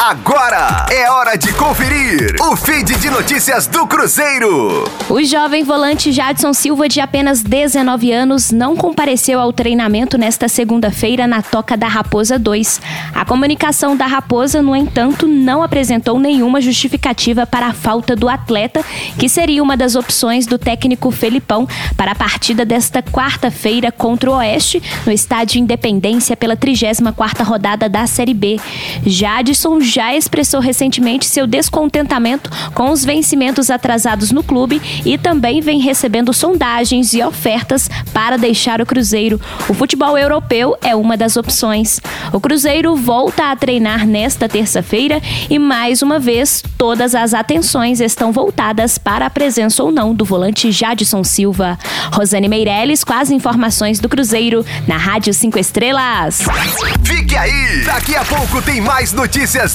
Agora é hora de conferir o feed de notícias do Cruzeiro. O jovem volante Jadson Silva, de apenas 19 anos, não compareceu ao treinamento nesta segunda-feira na Toca da Raposa 2. A comunicação da Raposa, no entanto, não apresentou nenhuma justificativa para a falta do atleta, que seria uma das opções do técnico Felipão para a partida desta quarta-feira contra o Oeste, no estádio Independência pela 34ª rodada da Série B. Jadson já expressou recentemente seu descontentamento com os vencimentos atrasados no clube e também vem recebendo sondagens e ofertas para deixar o Cruzeiro. O futebol europeu é uma das opções. O Cruzeiro volta a treinar nesta terça-feira e mais uma vez todas as atenções estão voltadas para a presença ou não do volante Jadson Silva. Rosane Meirelles com as informações do Cruzeiro na Rádio 5 Estrelas. Fique aí! Daqui a pouco tem mais notícias